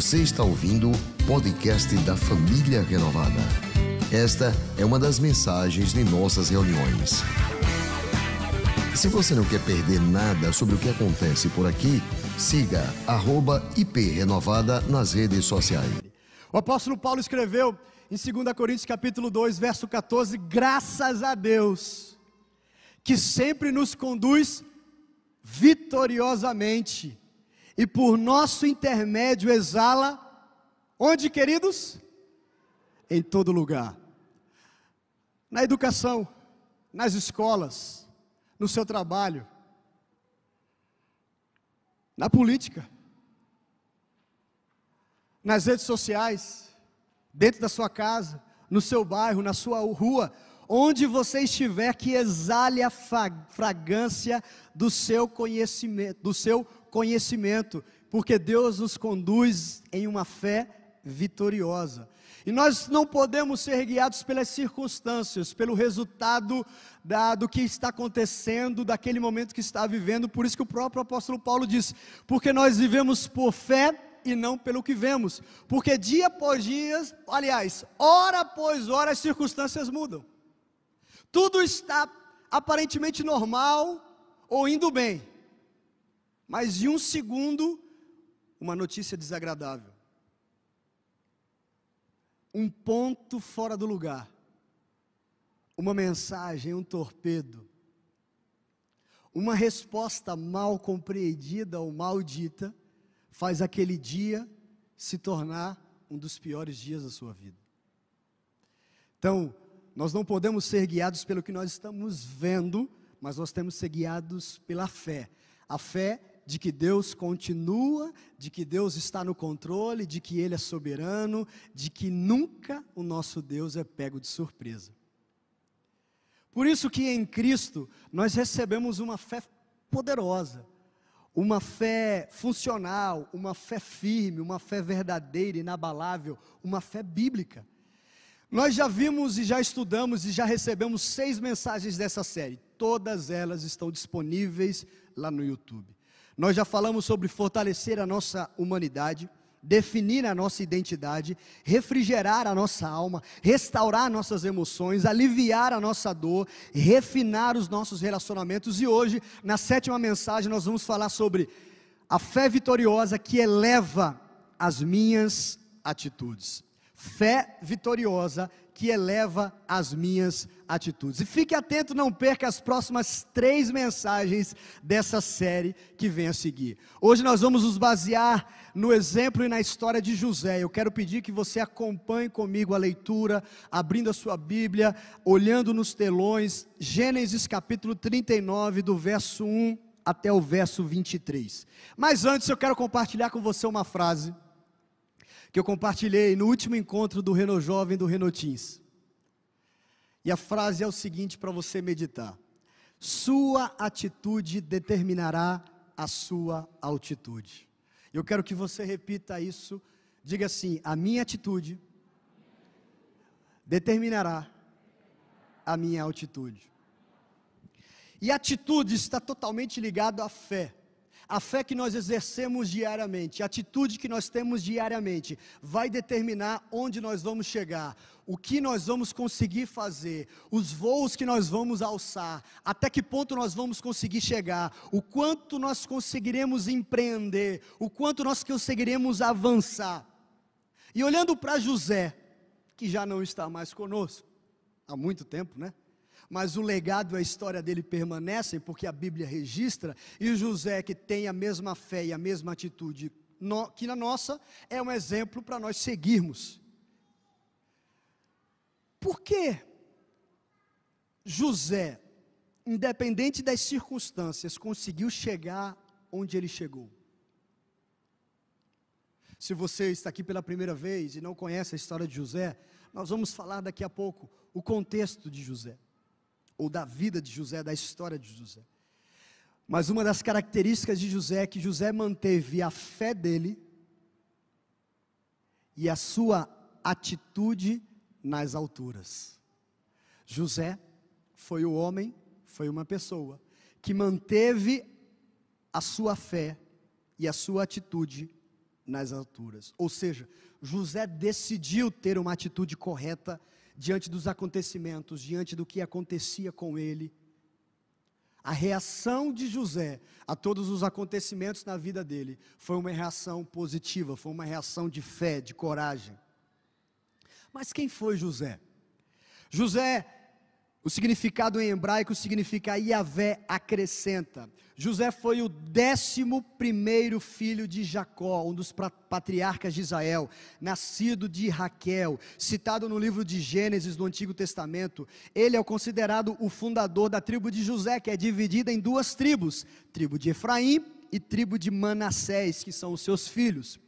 Você está ouvindo o podcast da Família Renovada. Esta é uma das mensagens de nossas reuniões. Se você não quer perder nada sobre o que acontece por aqui, siga @iprenovada nas redes sociais. O apóstolo Paulo escreveu em 2 Coríntios capítulo 2, verso 14, graças a Deus, que sempre nos conduz vitoriosamente e por nosso intermédio exala, onde queridos? Em todo lugar. Na educação, nas escolas, no seu trabalho, na política, nas redes sociais, dentro da sua casa, no seu bairro, na sua rua, onde você estiver, que exale a fragrância do seu conhecimento, do seu conhecimento, porque Deus nos conduz em uma fé vitoriosa. E nós não podemos ser guiados pelas circunstâncias, pelo resultado da, do que está acontecendo, daquele momento que está vivendo. Por isso que o próprio apóstolo Paulo diz: porque nós vivemos por fé e não pelo que vemos. Porque dia após dia, aliás, hora após hora, as circunstâncias mudam. Tudo está aparentemente normal ou indo bem. Mas em um segundo, uma notícia desagradável um ponto fora do lugar, uma mensagem, um torpedo, uma resposta mal compreendida ou mal dita, faz aquele dia se tornar um dos piores dias da sua vida. Então, nós não podemos ser guiados pelo que nós estamos vendo, mas nós temos que ser guiados pela fé. A fé de que Deus continua, de que Deus está no controle, de que Ele é soberano, de que nunca o nosso Deus é pego de surpresa. Por isso que em Cristo nós recebemos uma fé poderosa, uma fé funcional, uma fé firme, uma fé verdadeira, inabalável, uma fé bíblica. Nós já vimos e já estudamos e já recebemos seis mensagens dessa série. Todas elas estão disponíveis lá no YouTube. Nós já falamos sobre fortalecer a nossa humanidade, definir a nossa identidade, refrigerar a nossa alma, restaurar nossas emoções, aliviar a nossa dor, refinar os nossos relacionamentos. E hoje, na sétima mensagem, nós vamos falar sobre a fé vitoriosa que eleva as minhas atitudes. Fé vitoriosa que eleva as minhas atitudes. E fique atento, não perca as próximas três mensagens dessa série que vem a seguir. Hoje nós vamos nos basear no exemplo e na história de José. Eu quero pedir que você acompanhe comigo a leitura, abrindo a sua Bíblia, olhando nos telões, Gênesis capítulo 39, do verso 1 até o verso 23. Mas antes eu quero compartilhar com você uma frase que eu compartilhei no último encontro do Renault Jovem do Renault Teens. E a frase é o seguinte para você meditar: Sua atitude determinará a sua altitude. Eu quero que você repita isso. Diga assim: A minha atitude determinará a minha altitude. E atitude está totalmente ligado à fé a fé que nós exercemos diariamente, a atitude que nós temos diariamente, vai determinar onde nós vamos chegar, o que nós vamos conseguir fazer, os voos que nós vamos alçar, até que ponto nós vamos conseguir chegar, o quanto nós conseguiremos empreender, o quanto nós conseguiremos avançar. E olhando para José, que já não está mais conosco, há muito tempo, né? Mas o legado e a história dele permanecem, porque a Bíblia registra, e José, que tem a mesma fé e a mesma atitude no, que na nossa, é um exemplo para nós seguirmos. Por que José, independente das circunstâncias, conseguiu chegar onde ele chegou? Se você está aqui pela primeira vez e não conhece a história de José, nós vamos falar daqui a pouco o contexto de José ou da vida de José, da história de José. Mas uma das características de José é que José manteve a fé dele e a sua atitude nas alturas. José foi o homem, foi uma pessoa que manteve a sua fé e a sua atitude nas alturas. Ou seja, José decidiu ter uma atitude correta diante dos acontecimentos, diante do que acontecia com ele. A reação de José a todos os acontecimentos na vida dele foi uma reação positiva, foi uma reação de fé, de coragem. Mas quem foi José? José o significado em hebraico significa Iavé acrescenta. José foi o décimo primeiro filho de Jacó, um dos patriarcas de Israel, nascido de Raquel, citado no livro de Gênesis do Antigo Testamento. Ele é considerado o fundador da tribo de José, que é dividida em duas tribos: tribo de Efraim e tribo de Manassés, que são os seus filhos.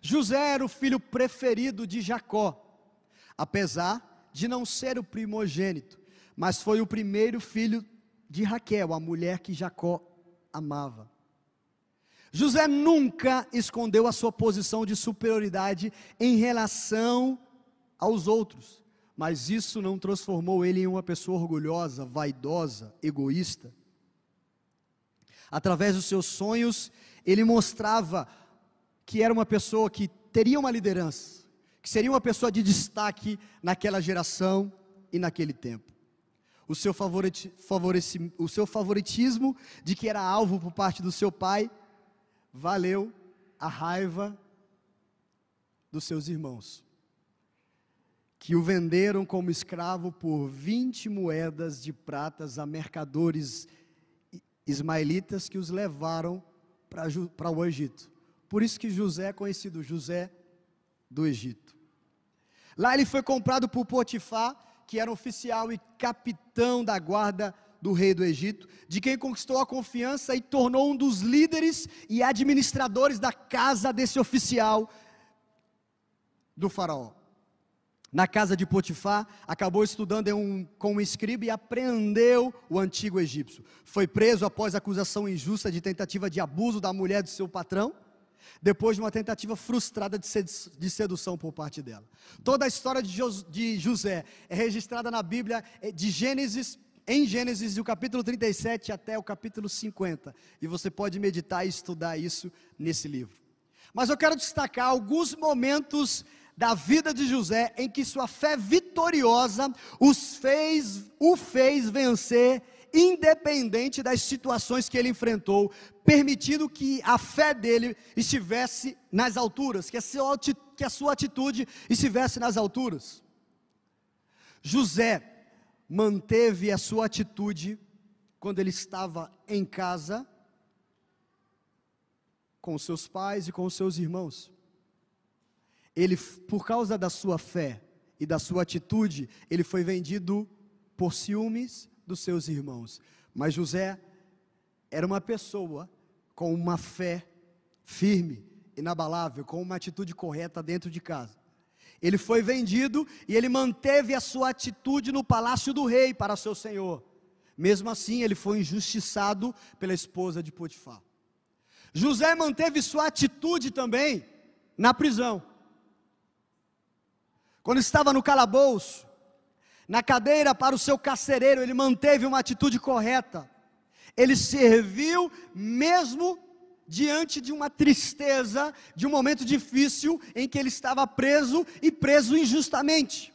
José era o filho preferido de Jacó, apesar de não ser o primogênito mas foi o primeiro filho de Raquel, a mulher que Jacó amava. José nunca escondeu a sua posição de superioridade em relação aos outros, mas isso não transformou ele em uma pessoa orgulhosa, vaidosa, egoísta. Através dos seus sonhos, ele mostrava que era uma pessoa que teria uma liderança, que seria uma pessoa de destaque naquela geração e naquele tempo o seu, o seu favoritismo de que era alvo por parte do seu pai, valeu a raiva dos seus irmãos, que o venderam como escravo por 20 moedas de pratas a mercadores ismaelitas que os levaram para o Egito. Por isso que José é conhecido José do Egito. Lá ele foi comprado por Potifar, que era oficial e capitão da guarda do rei do Egito, de quem conquistou a confiança e tornou um dos líderes e administradores da casa desse oficial do faraó. Na casa de Potifar, acabou estudando um, com um escriba e apreendeu o antigo egípcio. Foi preso após acusação injusta de tentativa de abuso da mulher do seu patrão depois de uma tentativa frustrada de sedução por parte dela. Toda a história de José é registrada na Bíblia é, de Gênesis em Gênesis, do capítulo 37 até o capítulo 50. E você pode meditar e estudar isso nesse livro. Mas eu quero destacar alguns momentos da vida de José em que sua fé vitoriosa os fez, o fez vencer independente das situações que ele enfrentou, permitindo que a fé dele estivesse nas alturas, que a sua, atitude estivesse nas alturas. José manteve a sua atitude quando ele estava em casa com seus pais e com seus irmãos. Ele, por causa da sua fé e da sua atitude, ele foi vendido por ciúmes dos seus irmãos. Mas José era uma pessoa com uma fé firme, inabalável, com uma atitude correta dentro de casa. Ele foi vendido e ele manteve a sua atitude no palácio do rei para seu senhor. Mesmo assim, ele foi injustiçado pela esposa de Potifar. José manteve sua atitude também na prisão. Quando estava no calabouço, na cadeira para o seu carcereiro, ele manteve uma atitude correta. Ele serviu mesmo diante de uma tristeza, de um momento difícil em que ele estava preso e preso injustamente.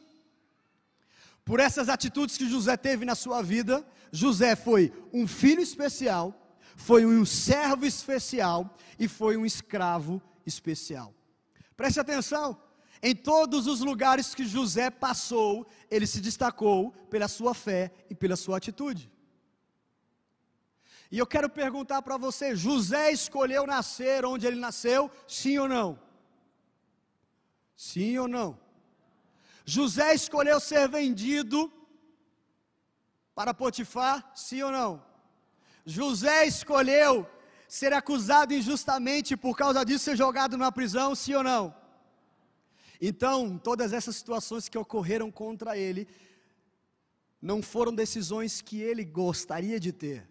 Por essas atitudes que José teve na sua vida, José foi um filho especial, foi um servo especial e foi um escravo especial. Preste atenção, em todos os lugares que José passou, ele se destacou pela sua fé e pela sua atitude. E eu quero perguntar para você: José escolheu nascer onde ele nasceu? Sim ou não? Sim ou não? José escolheu ser vendido para Potifar? Sim ou não? José escolheu ser acusado injustamente por causa disso ser jogado na prisão? Sim ou não? Então, todas essas situações que ocorreram contra ele, não foram decisões que ele gostaria de ter,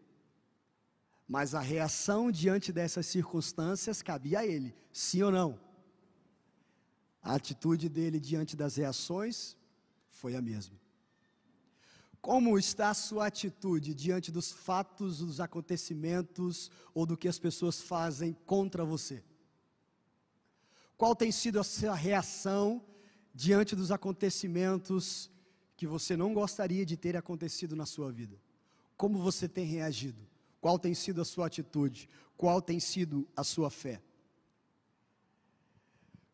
mas a reação diante dessas circunstâncias cabia a ele, sim ou não? A atitude dele diante das reações foi a mesma. Como está a sua atitude diante dos fatos, dos acontecimentos ou do que as pessoas fazem contra você? Qual tem sido a sua reação diante dos acontecimentos que você não gostaria de ter acontecido na sua vida? Como você tem reagido? Qual tem sido a sua atitude? Qual tem sido a sua fé?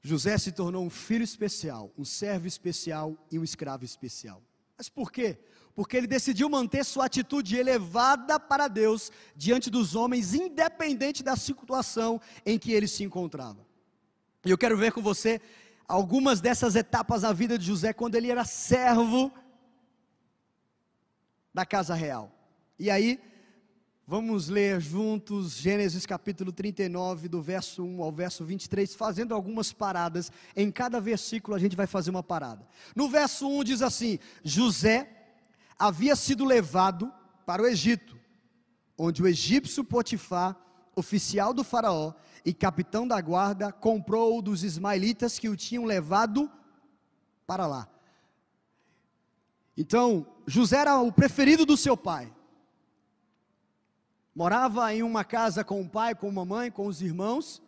José se tornou um filho especial, um servo especial e um escravo especial. Mas por quê? Porque ele decidiu manter sua atitude elevada para Deus diante dos homens, independente da situação em que ele se encontrava. E eu quero ver com você algumas dessas etapas na vida de José quando ele era servo da casa real. E aí, Vamos ler juntos Gênesis capítulo 39, do verso 1 ao verso 23, fazendo algumas paradas. Em cada versículo a gente vai fazer uma parada. No verso 1 diz assim: José havia sido levado para o Egito, onde o egípcio Potifar, oficial do Faraó e capitão da guarda, comprou dos ismaelitas que o tinham levado para lá. Então, José era o preferido do seu pai morava em uma casa com o pai, com a mamãe, com os irmãos,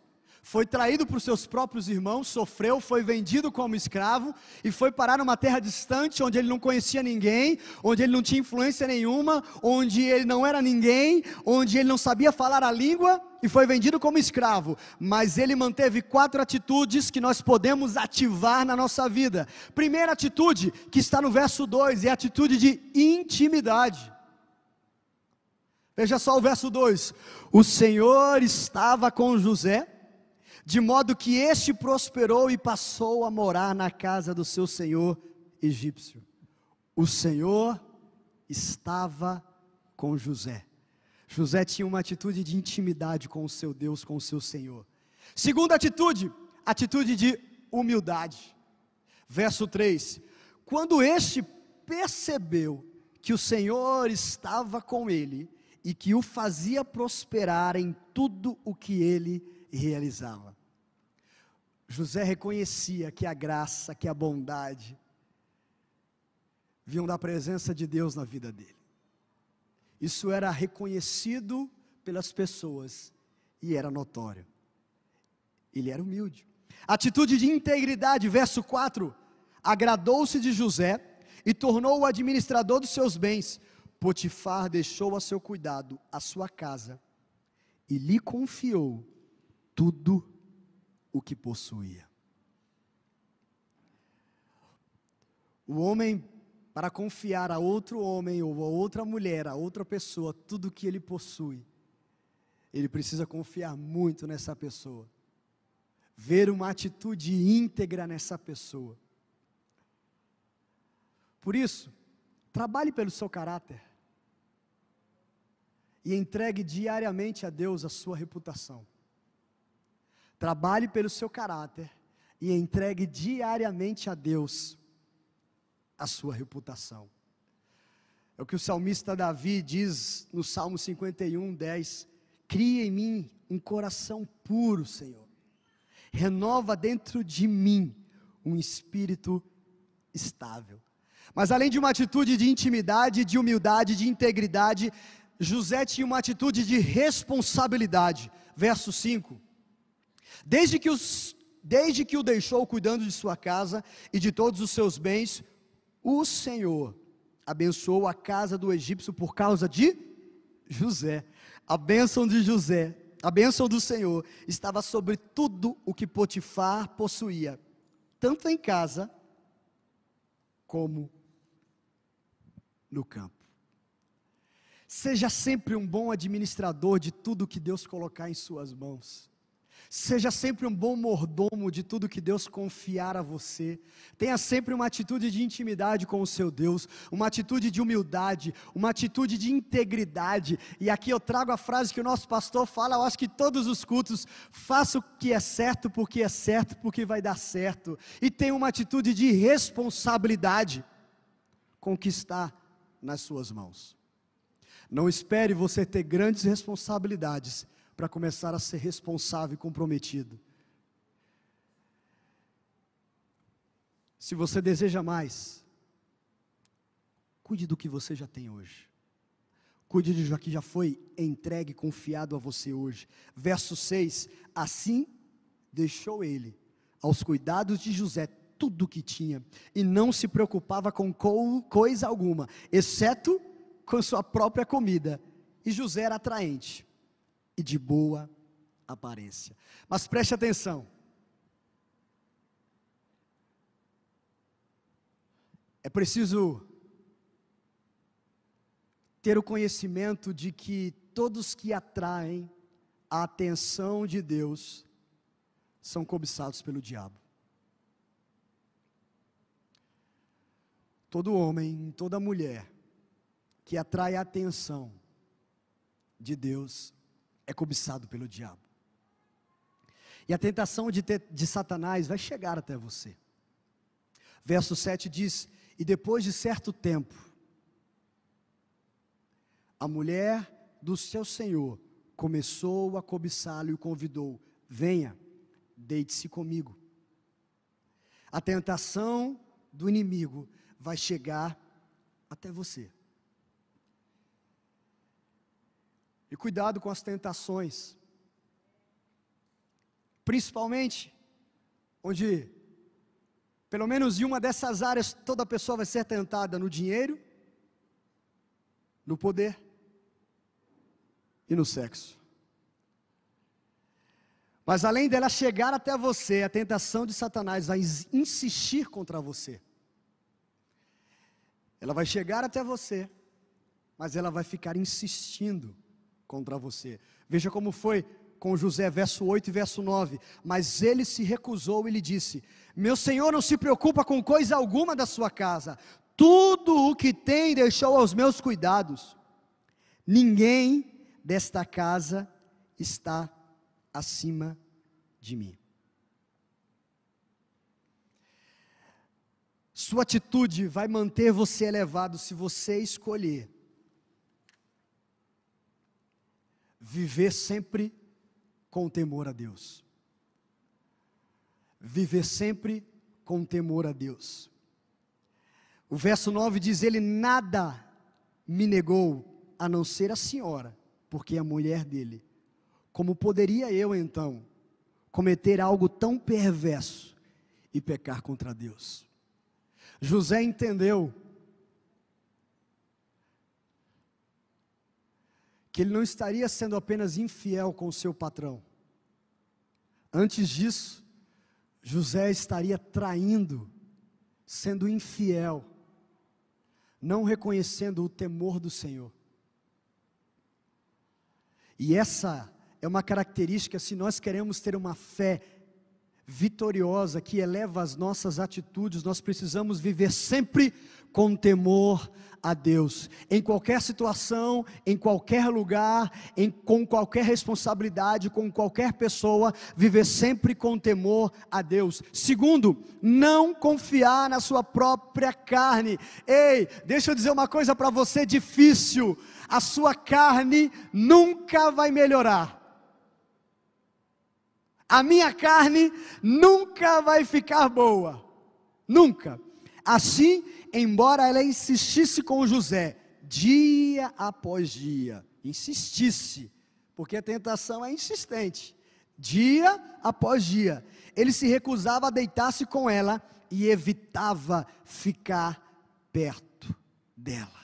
foi traído por seus próprios irmãos, sofreu, foi vendido como escravo e foi parar numa terra distante onde ele não conhecia ninguém, onde ele não tinha influência nenhuma, onde ele não era ninguém, onde ele não sabia falar a língua e foi vendido como escravo. Mas ele manteve quatro atitudes que nós podemos ativar na nossa vida. Primeira atitude, que está no verso 2, é a atitude de intimidade. Veja só o verso 2: O Senhor estava com José, de modo que este prosperou e passou a morar na casa do seu senhor egípcio. O Senhor estava com José. José tinha uma atitude de intimidade com o seu Deus, com o seu Senhor. Segunda atitude, atitude de humildade. Verso 3: Quando este percebeu que o Senhor estava com ele, e que o fazia prosperar em tudo o que ele realizava. José reconhecia que a graça, que a bondade vinham da presença de Deus na vida dele. Isso era reconhecido pelas pessoas e era notório. Ele era humilde. Atitude de integridade, verso 4: agradou-se de José e tornou o administrador dos seus bens, Potifar deixou a seu cuidado a sua casa e lhe confiou tudo o que possuía. O homem, para confiar a outro homem ou a outra mulher, a outra pessoa, tudo que ele possui, ele precisa confiar muito nessa pessoa, ver uma atitude íntegra nessa pessoa. Por isso, trabalhe pelo seu caráter e entregue diariamente a Deus a sua reputação. Trabalhe pelo seu caráter e entregue diariamente a Deus a sua reputação. É o que o salmista Davi diz no Salmo 51, 10: Cria em mim um coração puro, Senhor. Renova dentro de mim um espírito estável. Mas além de uma atitude de intimidade, de humildade, de integridade, José tinha uma atitude de responsabilidade. Verso 5. Desde que, os, desde que o deixou cuidando de sua casa e de todos os seus bens, o Senhor abençoou a casa do egípcio por causa de José. A bênção de José, a bênção do Senhor, estava sobre tudo o que Potifar possuía, tanto em casa como no campo. Seja sempre um bom administrador de tudo que Deus colocar em suas mãos. Seja sempre um bom mordomo de tudo que Deus confiar a você. Tenha sempre uma atitude de intimidade com o seu Deus, uma atitude de humildade, uma atitude de integridade. E aqui eu trago a frase que o nosso pastor fala, eu acho que todos os cultos, faça o que é certo porque é certo, porque vai dar certo. E tenha uma atitude de responsabilidade com o que está nas suas mãos. Não espere você ter grandes responsabilidades para começar a ser responsável e comprometido. Se você deseja mais, cuide do que você já tem hoje. Cuide do que já foi entregue, confiado a você hoje. Verso 6: Assim deixou ele aos cuidados de José tudo o que tinha e não se preocupava com coisa alguma, exceto com sua própria comida. E José era atraente e de boa aparência. Mas preste atenção. É preciso ter o conhecimento de que todos que atraem a atenção de Deus são cobiçados pelo diabo. Todo homem, toda mulher que atrai a atenção de Deus é cobiçado pelo diabo. E a tentação de, de Satanás vai chegar até você. Verso 7 diz: E depois de certo tempo, a mulher do seu senhor começou a cobiçá-lo e o convidou: Venha, deite-se comigo. A tentação do inimigo vai chegar até você. E cuidado com as tentações, principalmente onde, pelo menos em uma dessas áreas, toda pessoa vai ser tentada no dinheiro, no poder e no sexo. Mas além dela chegar até você, a tentação de Satanás vai insistir contra você. Ela vai chegar até você, mas ela vai ficar insistindo contra você. Veja como foi com José, verso 8 e verso 9. Mas ele se recusou e lhe disse: Meu senhor não se preocupa com coisa alguma da sua casa, tudo o que tem deixou aos meus cuidados. Ninguém desta casa está acima de mim. Sua atitude vai manter você elevado se você escolher viver sempre com temor a Deus. Viver sempre com temor a Deus. O verso 9 diz: Ele nada me negou a não ser a senhora, porque é a mulher dele. Como poderia eu então cometer algo tão perverso e pecar contra Deus? José entendeu que ele não estaria sendo apenas infiel com o seu patrão. Antes disso, José estaria traindo, sendo infiel, não reconhecendo o temor do Senhor. E essa é uma característica, se nós queremos ter uma fé vitoriosa que eleva as nossas atitudes, nós precisamos viver sempre com temor a Deus, em qualquer situação, em qualquer lugar, em, com qualquer responsabilidade, com qualquer pessoa, viver sempre com temor a Deus. Segundo, não confiar na sua própria carne. Ei, deixa eu dizer uma coisa para você difícil: a sua carne nunca vai melhorar a minha carne nunca vai ficar boa. Nunca. Assim, embora ela insistisse com José, dia após dia, insistisse, porque a tentação é insistente, dia após dia, ele se recusava a deitar-se com ela e evitava ficar perto dela.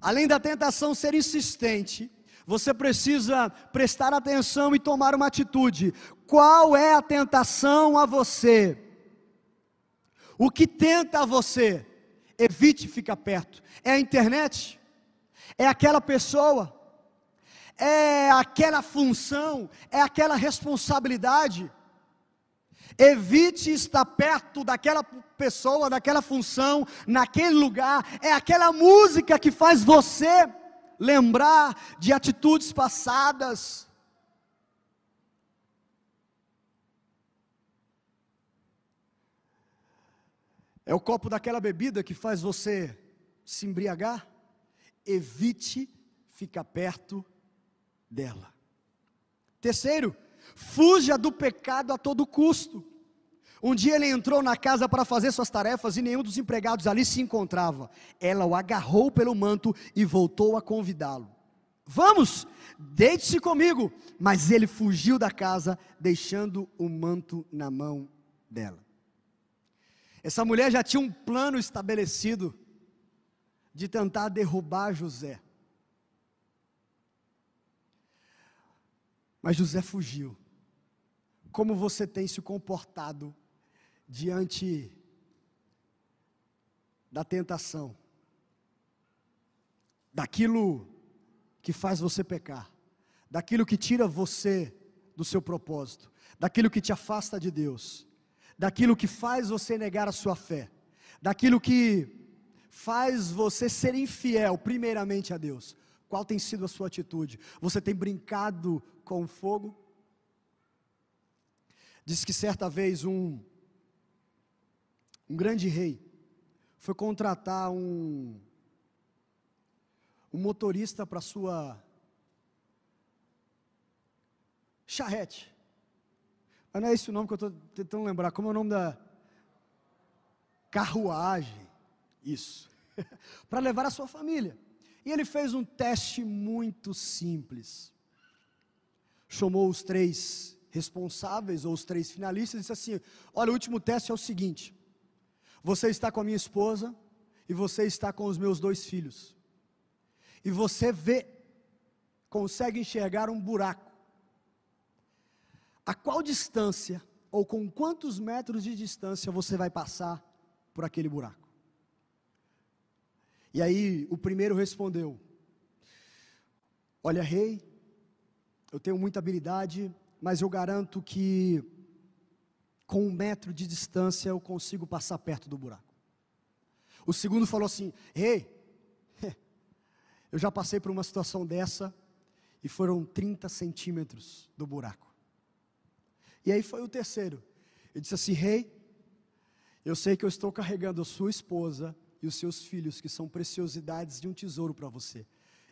Além da tentação ser insistente, você precisa prestar atenção e tomar uma atitude. Qual é a tentação a você? O que tenta a você? Evite ficar perto. É a internet? É aquela pessoa? É aquela função? É aquela responsabilidade? Evite estar perto daquela pessoa, daquela função, naquele lugar. É aquela música que faz você lembrar de atitudes passadas. É o copo daquela bebida que faz você se embriagar? Evite ficar perto dela. Terceiro, fuja do pecado a todo custo. Um dia ele entrou na casa para fazer suas tarefas e nenhum dos empregados ali se encontrava. Ela o agarrou pelo manto e voltou a convidá-lo. Vamos, deite-se comigo. Mas ele fugiu da casa, deixando o manto na mão dela. Essa mulher já tinha um plano estabelecido de tentar derrubar José. Mas José fugiu. Como você tem se comportado diante da tentação, daquilo que faz você pecar, daquilo que tira você do seu propósito, daquilo que te afasta de Deus, daquilo que faz você negar a sua fé, daquilo que faz você ser infiel, primeiramente a Deus. Qual tem sido a sua atitude? Você tem brincado com o fogo? Diz que certa vez um, um grande rei foi contratar um, um motorista para sua charrete. Mas não é esse o nome que eu estou tentando lembrar. Como é o nome da carruagem? Isso. para levar a sua família. E ele fez um teste muito simples. Chamou os três responsáveis, ou os três finalistas, e disse assim: Olha, o último teste é o seguinte: você está com a minha esposa e você está com os meus dois filhos. E você vê, consegue enxergar um buraco. A qual distância, ou com quantos metros de distância você vai passar por aquele buraco? E aí o primeiro respondeu: Olha, rei, eu tenho muita habilidade, mas eu garanto que com um metro de distância eu consigo passar perto do buraco. O segundo falou assim: Rei, eu já passei por uma situação dessa e foram 30 centímetros do buraco. E aí foi o terceiro. Ele disse assim: Rei, eu sei que eu estou carregando a sua esposa e os seus filhos, que são preciosidades de um tesouro para você.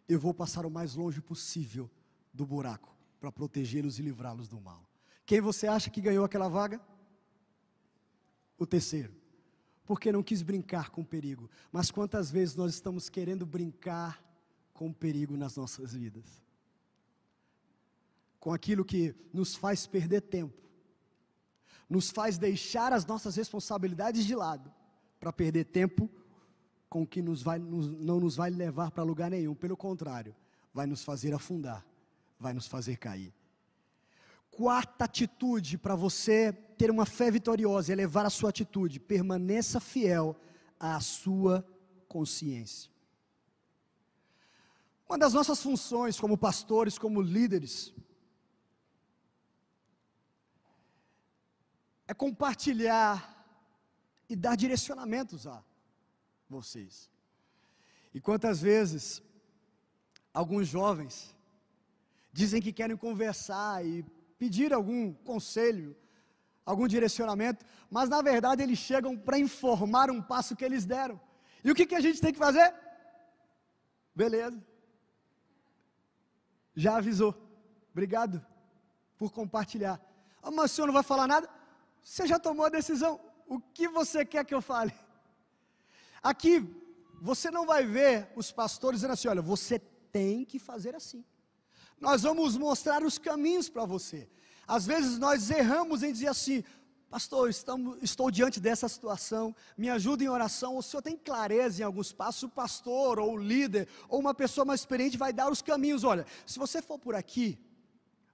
Eu vou passar o mais longe possível do buraco para protegê-los e livrá-los do mal. Quem você acha que ganhou aquela vaga? O terceiro, porque não quis brincar com o perigo. Mas quantas vezes nós estamos querendo brincar com o perigo nas nossas vidas? Com aquilo que nos faz perder tempo, nos faz deixar as nossas responsabilidades de lado, para perder tempo com o que nos vai, nos, não nos vai levar para lugar nenhum, pelo contrário, vai nos fazer afundar, vai nos fazer cair quarta atitude para você ter uma fé vitoriosa, elevar a sua atitude, permaneça fiel à sua consciência. Uma das nossas funções como pastores, como líderes, é compartilhar e dar direcionamentos a vocês. E quantas vezes alguns jovens dizem que querem conversar e pedir algum conselho, algum direcionamento, mas na verdade eles chegam para informar um passo que eles deram. E o que, que a gente tem que fazer? Beleza. Já avisou. Obrigado por compartilhar. Ah, mas o senhor não vai falar nada? Você já tomou a decisão. O que você quer que eu fale? Aqui, você não vai ver os pastores dizendo assim: olha, você tem que fazer assim nós vamos mostrar os caminhos para você. Às vezes nós erramos em dizer assim, pastor, estamos, estou diante dessa situação, me ajuda em oração. O senhor tem clareza em alguns passos, o pastor ou o líder ou uma pessoa mais experiente vai dar os caminhos. Olha, se você for por aqui,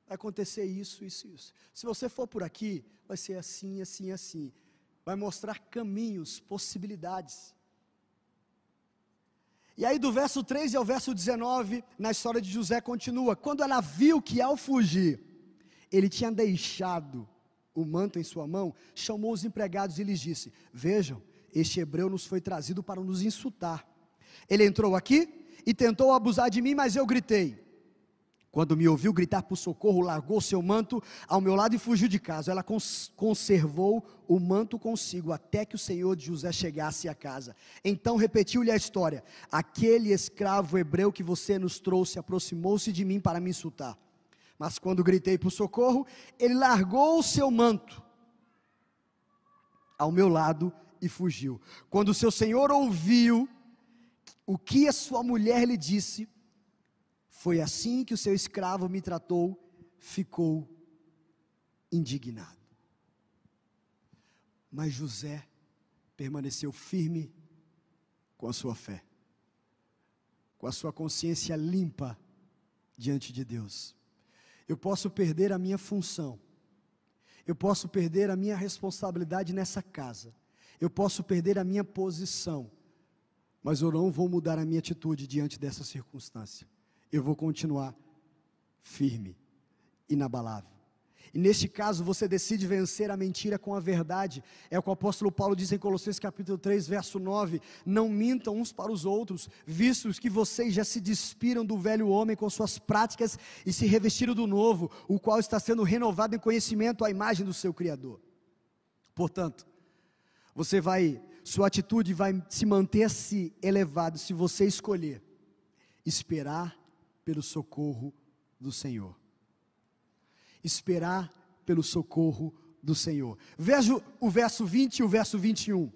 vai acontecer isso, isso, isso. Se você for por aqui, vai ser assim, assim, assim. Vai mostrar caminhos, possibilidades. E aí, do verso 3 ao verso 19, na história de José, continua: Quando ela viu que ao fugir, ele tinha deixado o manto em sua mão, chamou os empregados e lhes disse: Vejam, este hebreu nos foi trazido para nos insultar. Ele entrou aqui e tentou abusar de mim, mas eu gritei: quando me ouviu gritar por socorro, largou seu manto ao meu lado e fugiu de casa. Ela cons conservou o manto consigo até que o senhor de José chegasse à casa. Então repetiu-lhe a história: Aquele escravo hebreu que você nos trouxe aproximou-se de mim para me insultar. Mas quando gritei por socorro, ele largou o seu manto ao meu lado e fugiu. Quando seu senhor ouviu o que a sua mulher lhe disse, Foi assim que o seu escravo me tratou, ficou indignado. Mas José permaneceu firme com a sua fé, com a sua consciência limpa diante de Deus. Eu posso perder a minha função, eu posso perder a minha responsabilidade nessa casa, eu posso perder a minha posição, mas eu não vou mudar a minha atitude diante dessa circunstância. Eu vou continuar firme, inabalável. E neste caso você decide vencer a mentira com a verdade. É o que o apóstolo Paulo diz em Colossenses capítulo 3, verso 9: Não mintam uns para os outros, vistos que vocês já se despiram do velho homem com suas práticas e se revestiram do novo, o qual está sendo renovado em conhecimento à imagem do seu criador. Portanto, você vai, sua atitude vai se manter-se elevado se você escolher esperar pelo socorro do Senhor esperar pelo socorro do Senhor. Veja o verso 20 e o verso 21.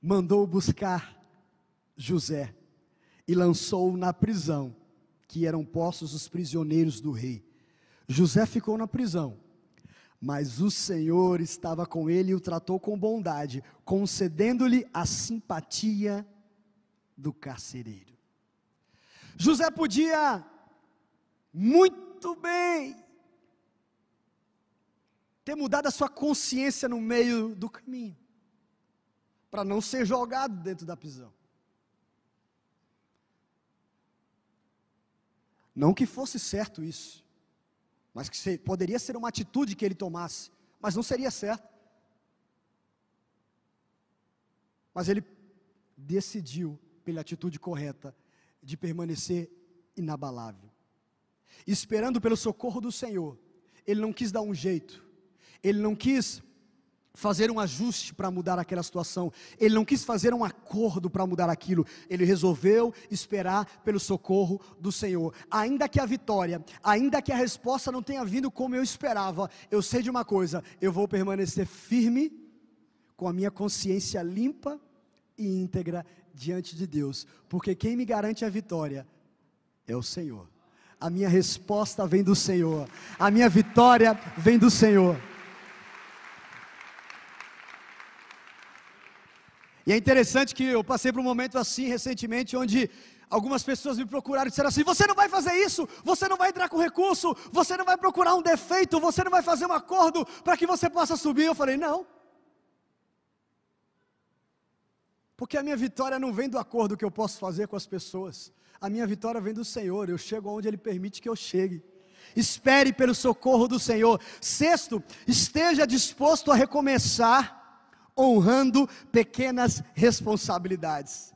Mandou buscar José e lançou na prisão, que eram postos os prisioneiros do rei. José ficou na prisão, mas o Senhor estava com ele e o tratou com bondade, concedendo-lhe a simpatia do carcereiro. José podia muito bem ter mudado a sua consciência no meio do caminho, para não ser jogado dentro da prisão. Não que fosse certo isso, mas que poderia ser uma atitude que ele tomasse, mas não seria certo. Mas ele decidiu, pela atitude correta, de permanecer inabalável esperando pelo socorro do Senhor. Ele não quis dar um jeito, ele não quis fazer um ajuste para mudar aquela situação, ele não quis fazer um acordo para mudar aquilo, ele resolveu esperar pelo socorro do Senhor. Ainda que a vitória, ainda que a resposta não tenha vindo como eu esperava, eu sei de uma coisa: eu vou permanecer firme, com a minha consciência limpa e íntegra diante de Deus, porque quem me garante a vitória é o Senhor a minha resposta vem do Senhor, a minha vitória vem do Senhor. E é interessante que eu passei por um momento assim recentemente, onde algumas pessoas me procuraram e disseram assim: Você não vai fazer isso, você não vai entrar com recurso, você não vai procurar um defeito, você não vai fazer um acordo para que você possa subir. Eu falei: Não. Porque a minha vitória não vem do acordo que eu posso fazer com as pessoas, a minha vitória vem do Senhor, eu chego onde Ele permite que eu chegue. Espere pelo socorro do Senhor. Sexto, esteja disposto a recomeçar, honrando pequenas responsabilidades.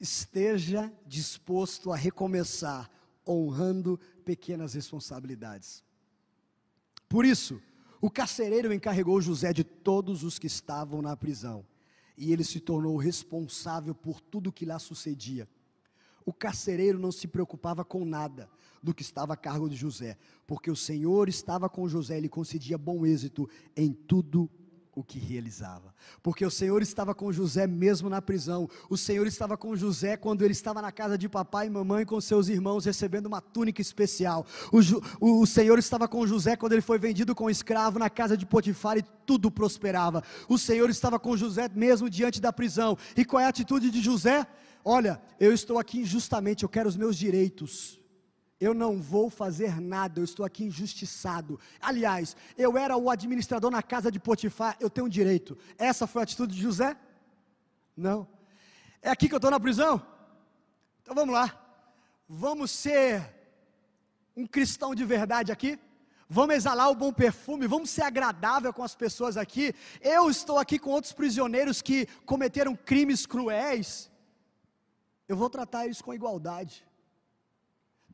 Esteja disposto a recomeçar, honrando pequenas responsabilidades. Por isso, o carcereiro encarregou José de todos os que estavam na prisão, e ele se tornou responsável por tudo que lá sucedia. O carcereiro não se preocupava com nada do que estava a cargo de José, porque o Senhor estava com José, ele concedia bom êxito em tudo o que realizava. Porque o Senhor estava com José mesmo na prisão. O Senhor estava com José quando ele estava na casa de papai e mamãe com seus irmãos recebendo uma túnica especial. O, o Senhor estava com José quando ele foi vendido como escravo na casa de Potifar e tudo prosperava. O Senhor estava com José mesmo diante da prisão. E qual é a atitude de José? Olha, eu estou aqui injustamente, eu quero os meus direitos. Eu não vou fazer nada, eu estou aqui injustiçado. Aliás, eu era o administrador na casa de Potifar, eu tenho um direito. Essa foi a atitude de José? Não. É aqui que eu estou na prisão? Então vamos lá. Vamos ser um cristão de verdade aqui? Vamos exalar o bom perfume, vamos ser agradável com as pessoas aqui. Eu estou aqui com outros prisioneiros que cometeram crimes cruéis. Eu vou tratar isso com igualdade.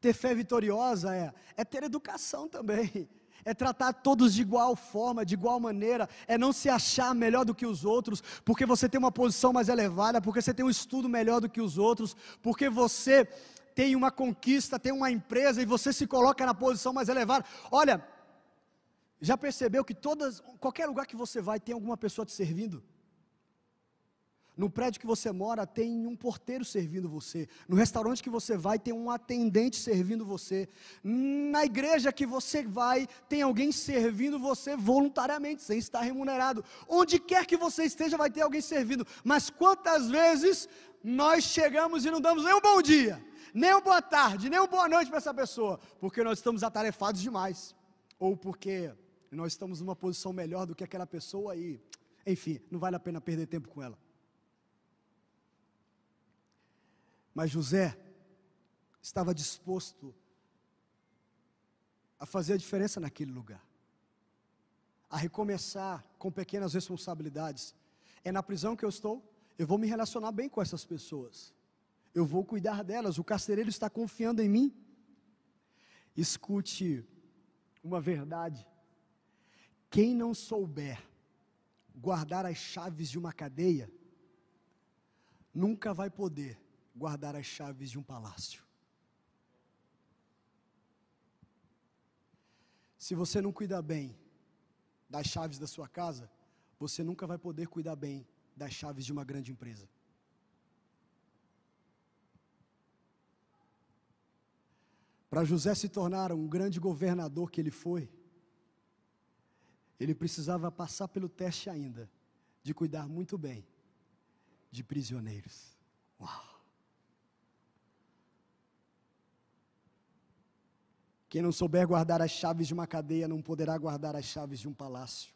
Ter fé vitoriosa é, é ter educação também. É tratar todos de igual forma, de igual maneira, é não se achar melhor do que os outros, porque você tem uma posição mais elevada, porque você tem um estudo melhor do que os outros, porque você tem uma conquista, tem uma empresa e você se coloca na posição mais elevada. Olha, já percebeu que todas, qualquer lugar que você vai tem alguma pessoa te servindo? No prédio que você mora, tem um porteiro servindo você. No restaurante que você vai, tem um atendente servindo você. Na igreja que você vai, tem alguém servindo você voluntariamente, sem estar remunerado. Onde quer que você esteja, vai ter alguém servindo. Mas quantas vezes nós chegamos e não damos nem um bom dia, nem uma boa tarde, nem uma boa noite para essa pessoa, porque nós estamos atarefados demais, ou porque nós estamos numa posição melhor do que aquela pessoa e, enfim, não vale a pena perder tempo com ela. Mas José estava disposto a fazer a diferença naquele lugar, a recomeçar com pequenas responsabilidades. É na prisão que eu estou, eu vou me relacionar bem com essas pessoas, eu vou cuidar delas, o carcereiro está confiando em mim. Escute uma verdade: quem não souber guardar as chaves de uma cadeia, nunca vai poder guardar as chaves de um palácio. Se você não cuidar bem das chaves da sua casa, você nunca vai poder cuidar bem das chaves de uma grande empresa. Para José se tornar um grande governador que ele foi, ele precisava passar pelo teste ainda de cuidar muito bem de prisioneiros. Uau! Quem não souber guardar as chaves de uma cadeia não poderá guardar as chaves de um palácio.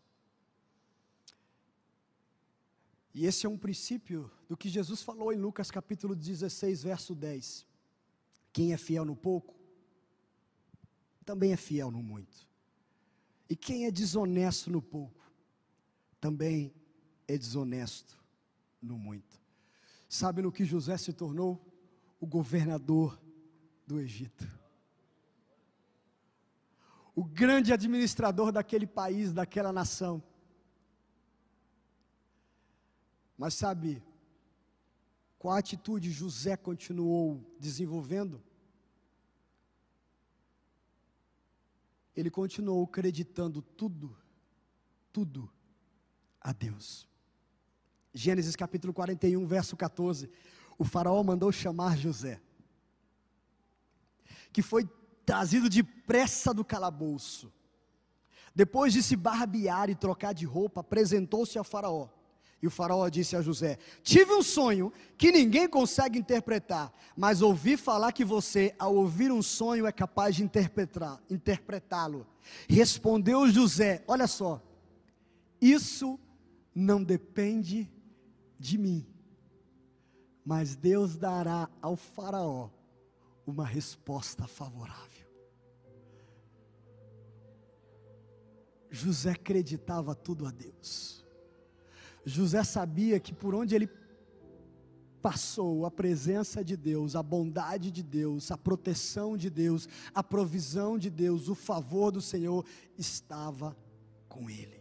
E esse é um princípio do que Jesus falou em Lucas capítulo 16, verso 10. Quem é fiel no pouco, também é fiel no muito. E quem é desonesto no pouco, também é desonesto no muito. Sabe no que José se tornou? O governador do Egito o grande administrador daquele país, daquela nação. Mas sabe, qual atitude José continuou desenvolvendo? Ele continuou acreditando tudo, tudo a Deus. Gênesis capítulo 41, verso 14. O faraó mandou chamar José, que foi trazido depressa do calabouço. Depois de se barbear e trocar de roupa, apresentou-se ao Faraó. E o Faraó disse a José: Tive um sonho que ninguém consegue interpretar, mas ouvi falar que você, ao ouvir um sonho, é capaz de interpretá-lo. Respondeu José: Olha só, isso não depende de mim, mas Deus dará ao Faraó uma resposta favorável. José acreditava tudo a Deus. José sabia que por onde ele passou, a presença de Deus, a bondade de Deus, a proteção de Deus, a provisão de Deus, o favor do Senhor estava com ele.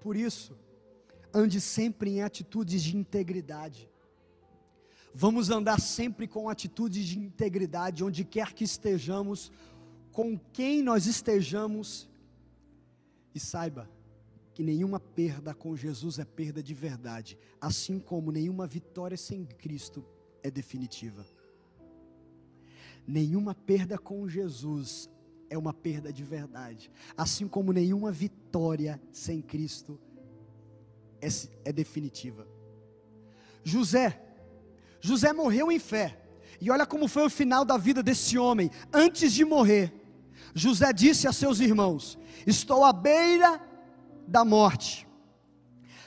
Por isso, ande sempre em atitudes de integridade. Vamos andar sempre com atitudes de integridade, onde quer que estejamos, com quem nós estejamos, e saiba que nenhuma perda com Jesus é perda de verdade, assim como nenhuma vitória sem Cristo é definitiva. Nenhuma perda com Jesus é uma perda de verdade, assim como nenhuma vitória sem Cristo é, é definitiva. José, José morreu em fé, e olha como foi o final da vida desse homem, antes de morrer, José disse a seus irmãos: Estou à beira da morte,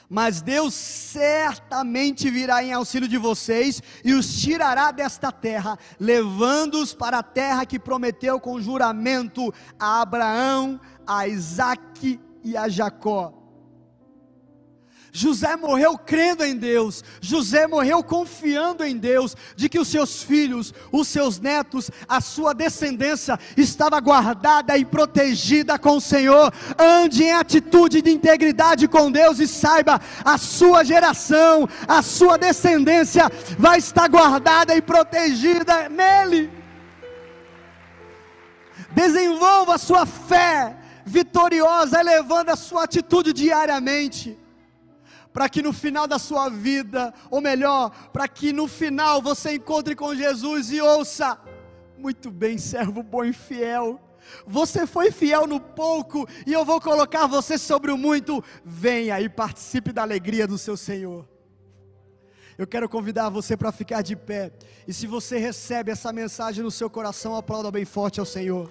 mas Deus certamente virá em auxílio de vocês e os tirará desta terra, levando-os para a terra que prometeu com juramento a Abraão, a Isaque e a Jacó José morreu crendo em Deus, José morreu confiando em Deus, de que os seus filhos, os seus netos, a sua descendência estava guardada e protegida com o Senhor. Ande em atitude de integridade com Deus e saiba, a sua geração, a sua descendência vai estar guardada e protegida nele. Desenvolva a sua fé vitoriosa, elevando a sua atitude diariamente para que no final da sua vida, ou melhor, para que no final você encontre com Jesus e ouça: Muito bem, servo bom e fiel. Você foi fiel no pouco e eu vou colocar você sobre o muito. Venha e participe da alegria do seu Senhor. Eu quero convidar você para ficar de pé. E se você recebe essa mensagem no seu coração, aplauda bem forte ao Senhor.